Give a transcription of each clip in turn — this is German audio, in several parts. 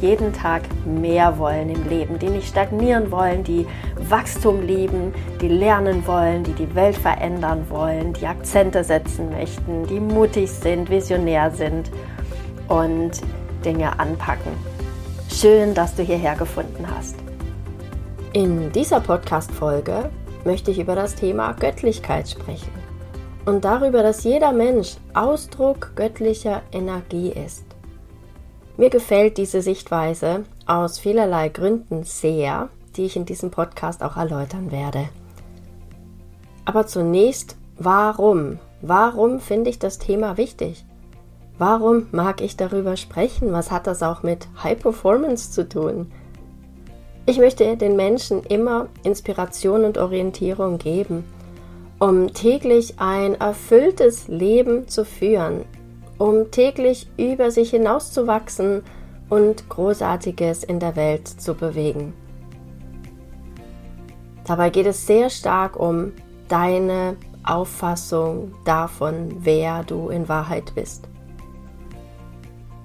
jeden Tag mehr wollen im Leben, die nicht stagnieren wollen, die Wachstum lieben, die lernen wollen, die die Welt verändern wollen, die Akzente setzen möchten, die mutig sind, visionär sind und Dinge anpacken. Schön, dass du hierher gefunden hast. In dieser Podcast-Folge möchte ich über das Thema Göttlichkeit sprechen und darüber, dass jeder Mensch Ausdruck göttlicher Energie ist. Mir gefällt diese Sichtweise aus vielerlei Gründen sehr, die ich in diesem Podcast auch erläutern werde. Aber zunächst, warum? Warum finde ich das Thema wichtig? Warum mag ich darüber sprechen? Was hat das auch mit High Performance zu tun? Ich möchte den Menschen immer Inspiration und Orientierung geben, um täglich ein erfülltes Leben zu führen, um täglich über sich hinauszuwachsen und Großartiges in der Welt zu bewegen. Dabei geht es sehr stark um deine Auffassung davon, wer du in Wahrheit bist.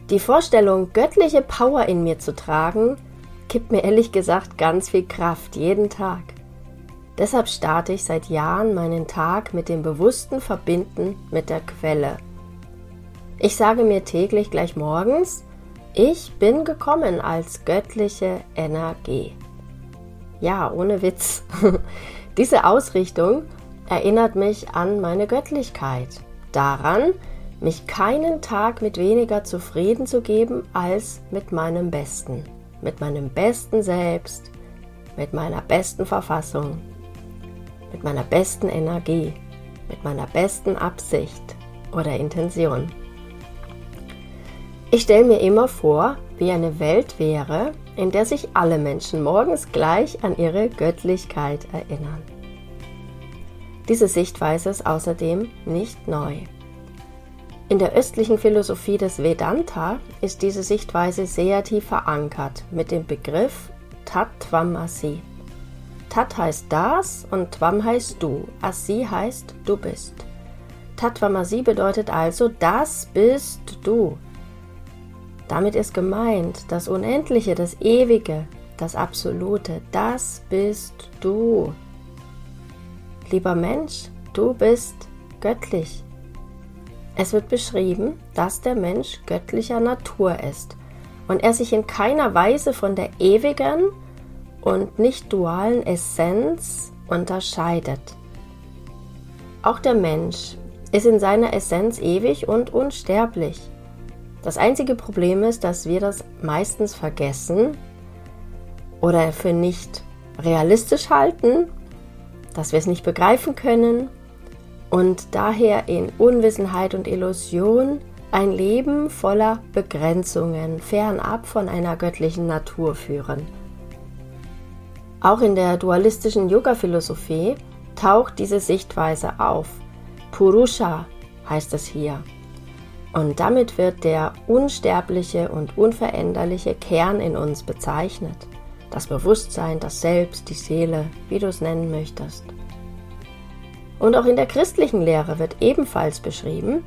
Die Vorstellung, göttliche Power in mir zu tragen, gibt mir ehrlich gesagt ganz viel Kraft jeden Tag. Deshalb starte ich seit Jahren meinen Tag mit dem bewussten Verbinden mit der Quelle – ich sage mir täglich gleich morgens, ich bin gekommen als göttliche Energie. Ja, ohne Witz. Diese Ausrichtung erinnert mich an meine Göttlichkeit, daran, mich keinen Tag mit weniger zufrieden zu geben als mit meinem Besten, mit meinem besten Selbst, mit meiner besten Verfassung, mit meiner besten Energie, mit meiner besten Absicht oder Intention. Ich stelle mir immer vor, wie eine Welt wäre, in der sich alle Menschen morgens gleich an ihre Göttlichkeit erinnern. Diese Sichtweise ist außerdem nicht neu. In der östlichen Philosophie des Vedanta ist diese Sichtweise sehr tief verankert mit dem Begriff Tatvamasi. Tat heißt das und Tvam heißt du, Asi heißt du bist. Tatvamasi bedeutet also, das bist du. Damit ist gemeint, das Unendliche, das Ewige, das Absolute, das bist du. Lieber Mensch, du bist göttlich. Es wird beschrieben, dass der Mensch göttlicher Natur ist und er sich in keiner Weise von der ewigen und nicht dualen Essenz unterscheidet. Auch der Mensch ist in seiner Essenz ewig und unsterblich. Das einzige Problem ist, dass wir das meistens vergessen oder für nicht realistisch halten, dass wir es nicht begreifen können und daher in Unwissenheit und Illusion ein Leben voller Begrenzungen fernab von einer göttlichen Natur führen. Auch in der dualistischen Yoga-Philosophie taucht diese Sichtweise auf. Purusha heißt es hier. Und damit wird der unsterbliche und unveränderliche Kern in uns bezeichnet. Das Bewusstsein, das Selbst, die Seele, wie du es nennen möchtest. Und auch in der christlichen Lehre wird ebenfalls beschrieben,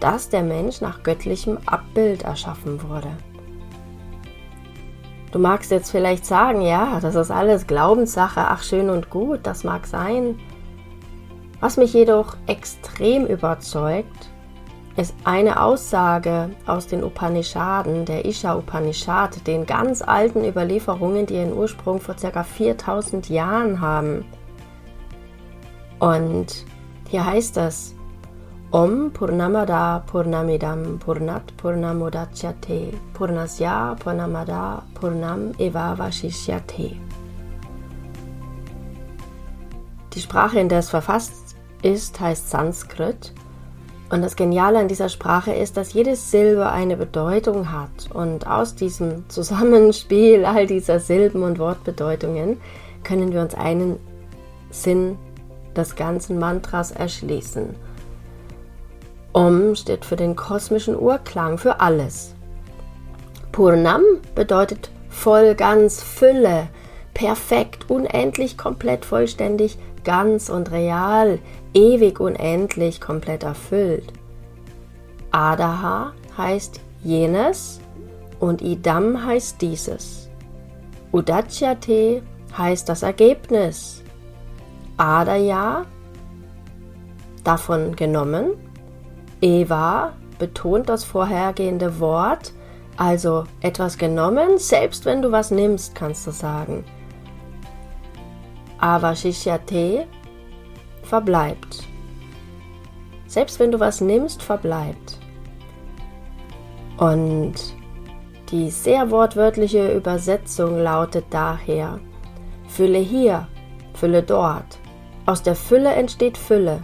dass der Mensch nach göttlichem Abbild erschaffen wurde. Du magst jetzt vielleicht sagen, ja, das ist alles Glaubenssache, ach schön und gut, das mag sein. Was mich jedoch extrem überzeugt, ist eine Aussage aus den Upanishaden, der Isha Upanishad, den ganz alten Überlieferungen, die ihren Ursprung vor ca. 4000 Jahren haben. Und hier heißt es, Om Purnamada Purnamidam Purnat Purnamudachyate Purnasya Purnamada Purnam Evavashishyate. Die Sprache, in der es verfasst ist, heißt Sanskrit und das Geniale an dieser Sprache ist, dass jede Silbe eine Bedeutung hat. Und aus diesem Zusammenspiel all dieser Silben und Wortbedeutungen können wir uns einen Sinn des ganzen Mantras erschließen. Om steht für den kosmischen Urklang, für alles. Purnam bedeutet voll, ganz, Fülle, perfekt, unendlich, komplett, vollständig, ganz und real, ewig, unendlich, komplett erfüllt. Adaha heißt jenes und Idam heißt dieses. Udachyate heißt das Ergebnis. Adaya davon genommen. Eva betont das vorhergehende Wort, also etwas genommen, selbst wenn du was nimmst, kannst du sagen. Avashishyate verbleibt. Selbst wenn du was nimmst, verbleibt. Und die sehr wortwörtliche Übersetzung lautet daher, Fülle hier, Fülle dort. Aus der Fülle entsteht Fülle.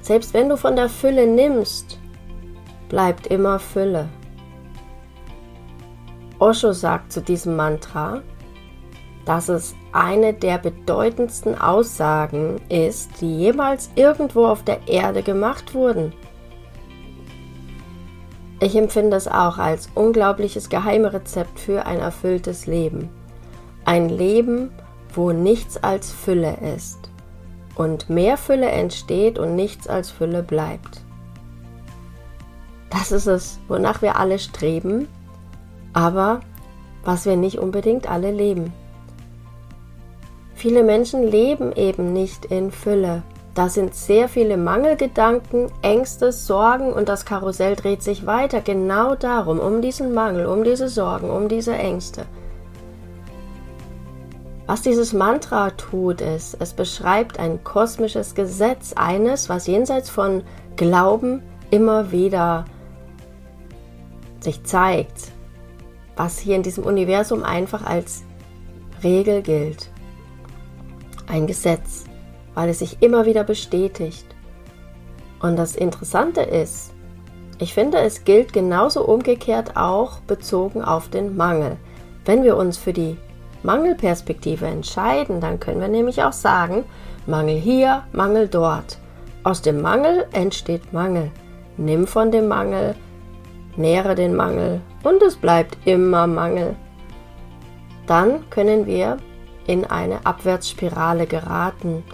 Selbst wenn du von der Fülle nimmst, bleibt immer Fülle. Osho sagt zu diesem Mantra, dass es eine der bedeutendsten Aussagen ist, die jemals irgendwo auf der Erde gemacht wurden. Ich empfinde es auch als unglaubliches Geheimrezept für ein erfülltes Leben. Ein Leben, wo nichts als Fülle ist und mehr Fülle entsteht und nichts als Fülle bleibt. Das ist es, wonach wir alle streben, aber was wir nicht unbedingt alle leben. Viele Menschen leben eben nicht in Fülle. Da sind sehr viele Mangelgedanken, Ängste, Sorgen und das Karussell dreht sich weiter genau darum, um diesen Mangel, um diese Sorgen, um diese Ängste. Was dieses Mantra tut, ist, es beschreibt ein kosmisches Gesetz, eines, was jenseits von Glauben immer wieder sich zeigt, was hier in diesem Universum einfach als Regel gilt. Ein Gesetz weil es sich immer wieder bestätigt. Und das Interessante ist, ich finde, es gilt genauso umgekehrt auch bezogen auf den Mangel. Wenn wir uns für die Mangelperspektive entscheiden, dann können wir nämlich auch sagen, Mangel hier, Mangel dort. Aus dem Mangel entsteht Mangel. Nimm von dem Mangel, nähere den Mangel und es bleibt immer Mangel. Dann können wir in eine Abwärtsspirale geraten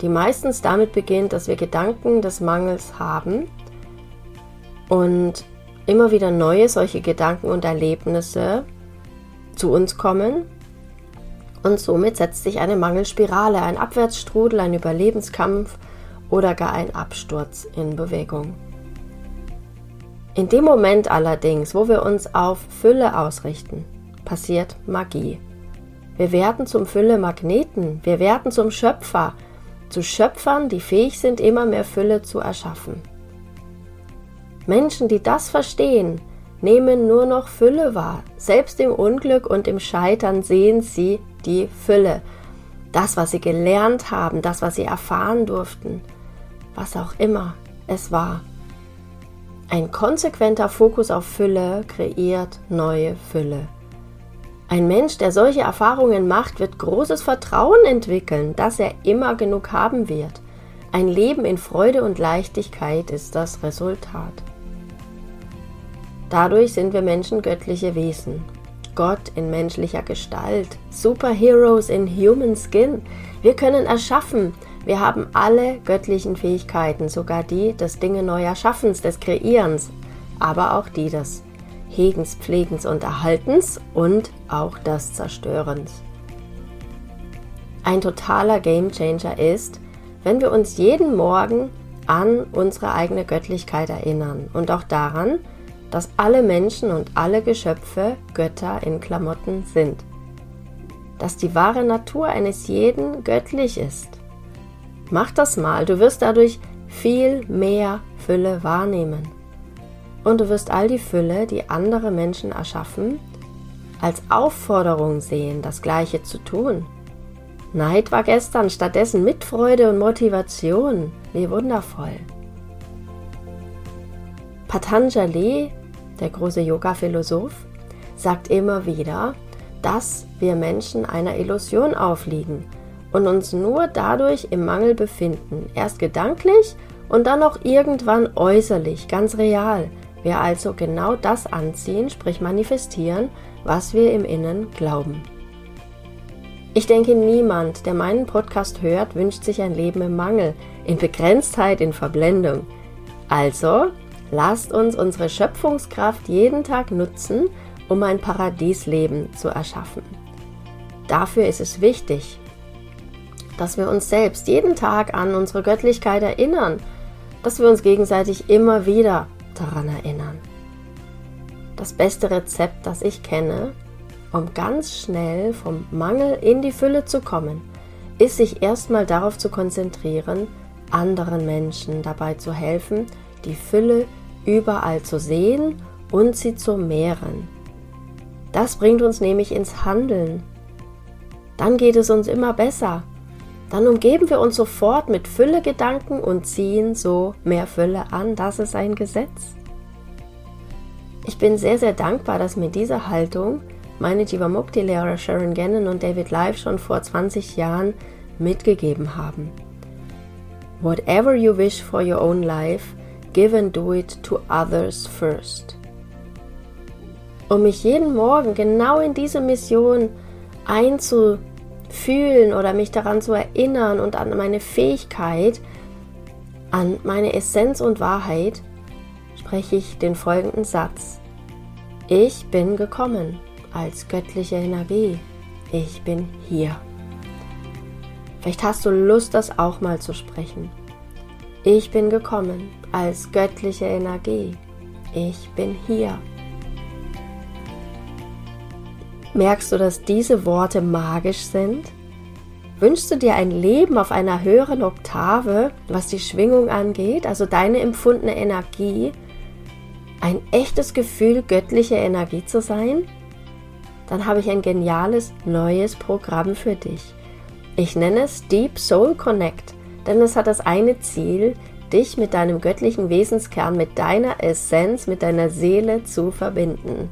die meistens damit beginnt, dass wir Gedanken des Mangels haben und immer wieder neue solche Gedanken und Erlebnisse zu uns kommen. Und somit setzt sich eine Mangelspirale, ein Abwärtsstrudel, ein Überlebenskampf oder gar ein Absturz in Bewegung. In dem Moment allerdings, wo wir uns auf Fülle ausrichten, passiert Magie. Wir werden zum Fülle-Magneten, wir werden zum Schöpfer, zu Schöpfern, die fähig sind, immer mehr Fülle zu erschaffen. Menschen, die das verstehen, nehmen nur noch Fülle wahr. Selbst im Unglück und im Scheitern sehen sie die Fülle. Das, was sie gelernt haben, das, was sie erfahren durften, was auch immer es war. Ein konsequenter Fokus auf Fülle kreiert neue Fülle. Ein Mensch, der solche Erfahrungen macht, wird großes Vertrauen entwickeln, dass er immer genug haben wird. Ein Leben in Freude und Leichtigkeit ist das Resultat. Dadurch sind wir Menschen göttliche Wesen. Gott in menschlicher Gestalt, Superheroes in Human Skin. Wir können erschaffen. Wir haben alle göttlichen Fähigkeiten, sogar die des Dinge neu Erschaffens, des Kreierens, aber auch die des Hegens, Pflegens und Erhaltens und auch des Zerstörens. Ein totaler Gamechanger ist, wenn wir uns jeden Morgen an unsere eigene Göttlichkeit erinnern und auch daran, dass alle Menschen und alle Geschöpfe Götter in Klamotten sind. Dass die wahre Natur eines jeden göttlich ist. Mach das mal, du wirst dadurch viel mehr Fülle wahrnehmen und du wirst all die Fülle, die andere Menschen erschaffen, als Aufforderung sehen, das Gleiche zu tun. Neid war gestern, stattdessen Mitfreude und Motivation. Wie wundervoll. Patanjali, der große Yoga-Philosoph, sagt immer wieder, dass wir Menschen einer Illusion aufliegen und uns nur dadurch im Mangel befinden, erst gedanklich und dann auch irgendwann äußerlich, ganz real. Wir also genau das anziehen, sprich manifestieren, was wir im Innen glauben. Ich denke, niemand, der meinen Podcast hört, wünscht sich ein Leben im Mangel, in Begrenztheit, in Verblendung. Also, lasst uns unsere Schöpfungskraft jeden Tag nutzen, um ein Paradiesleben zu erschaffen. Dafür ist es wichtig, dass wir uns selbst jeden Tag an unsere Göttlichkeit erinnern, dass wir uns gegenseitig immer wieder daran erinnern. Das beste Rezept, das ich kenne, um ganz schnell vom Mangel in die Fülle zu kommen, ist sich erstmal darauf zu konzentrieren, anderen Menschen dabei zu helfen, die Fülle überall zu sehen und sie zu mehren. Das bringt uns nämlich ins Handeln. Dann geht es uns immer besser. Dann umgeben wir uns sofort mit Fülle-Gedanken und ziehen so mehr Fülle an. Das ist ein Gesetz. Ich bin sehr, sehr dankbar, dass mir diese Haltung meine Jivamukti-Lehrer Sharon Gannon und David Live schon vor 20 Jahren mitgegeben haben. Whatever you wish for your own life, give and do it to others first. Um mich jeden Morgen genau in diese Mission einzufühlen oder mich daran zu erinnern und an meine Fähigkeit, an meine Essenz und Wahrheit, spreche ich den folgenden Satz. Ich bin gekommen als göttliche Energie. Ich bin hier. Vielleicht hast du Lust, das auch mal zu sprechen. Ich bin gekommen als göttliche Energie. Ich bin hier. Merkst du, dass diese Worte magisch sind? Wünschst du dir ein Leben auf einer höheren Oktave, was die Schwingung angeht, also deine empfundene Energie, ein echtes Gefühl, göttliche Energie zu sein? Dann habe ich ein geniales neues Programm für dich. Ich nenne es Deep Soul Connect, denn es hat das eine Ziel, dich mit deinem göttlichen Wesenskern, mit deiner Essenz, mit deiner Seele zu verbinden.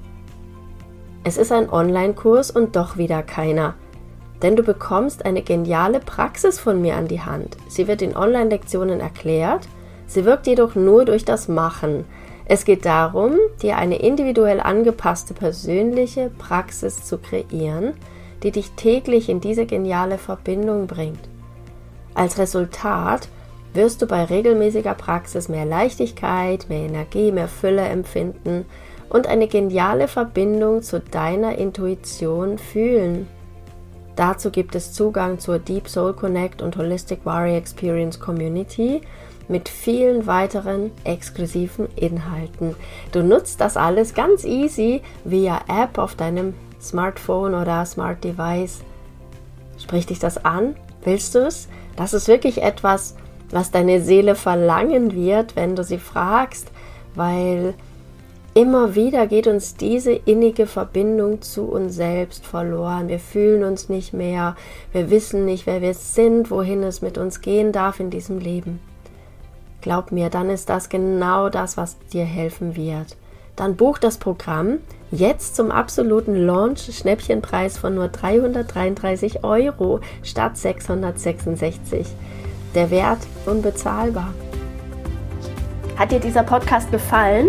Es ist ein Online-Kurs und doch wieder keiner, denn du bekommst eine geniale Praxis von mir an die Hand. Sie wird in Online-Lektionen erklärt, sie wirkt jedoch nur durch das Machen. Es geht darum, dir eine individuell angepasste persönliche Praxis zu kreieren, die dich täglich in diese geniale Verbindung bringt. Als Resultat wirst du bei regelmäßiger Praxis mehr Leichtigkeit, mehr Energie, mehr Fülle empfinden und eine geniale Verbindung zu deiner Intuition fühlen. Dazu gibt es Zugang zur Deep Soul Connect und Holistic Warrior Experience Community mit vielen weiteren exklusiven Inhalten. Du nutzt das alles ganz easy via App auf deinem Smartphone oder Smart Device. Spricht dich das an? Willst du es? Das ist wirklich etwas, was deine Seele verlangen wird, wenn du sie fragst, weil immer wieder geht uns diese innige Verbindung zu uns selbst verloren. Wir fühlen uns nicht mehr, wir wissen nicht, wer wir sind, wohin es mit uns gehen darf in diesem Leben. Glaub mir, dann ist das genau das, was dir helfen wird dann buch das Programm jetzt zum absoluten Launch-Schnäppchenpreis von nur 333 Euro statt 666. Der Wert unbezahlbar. Hat dir dieser Podcast gefallen?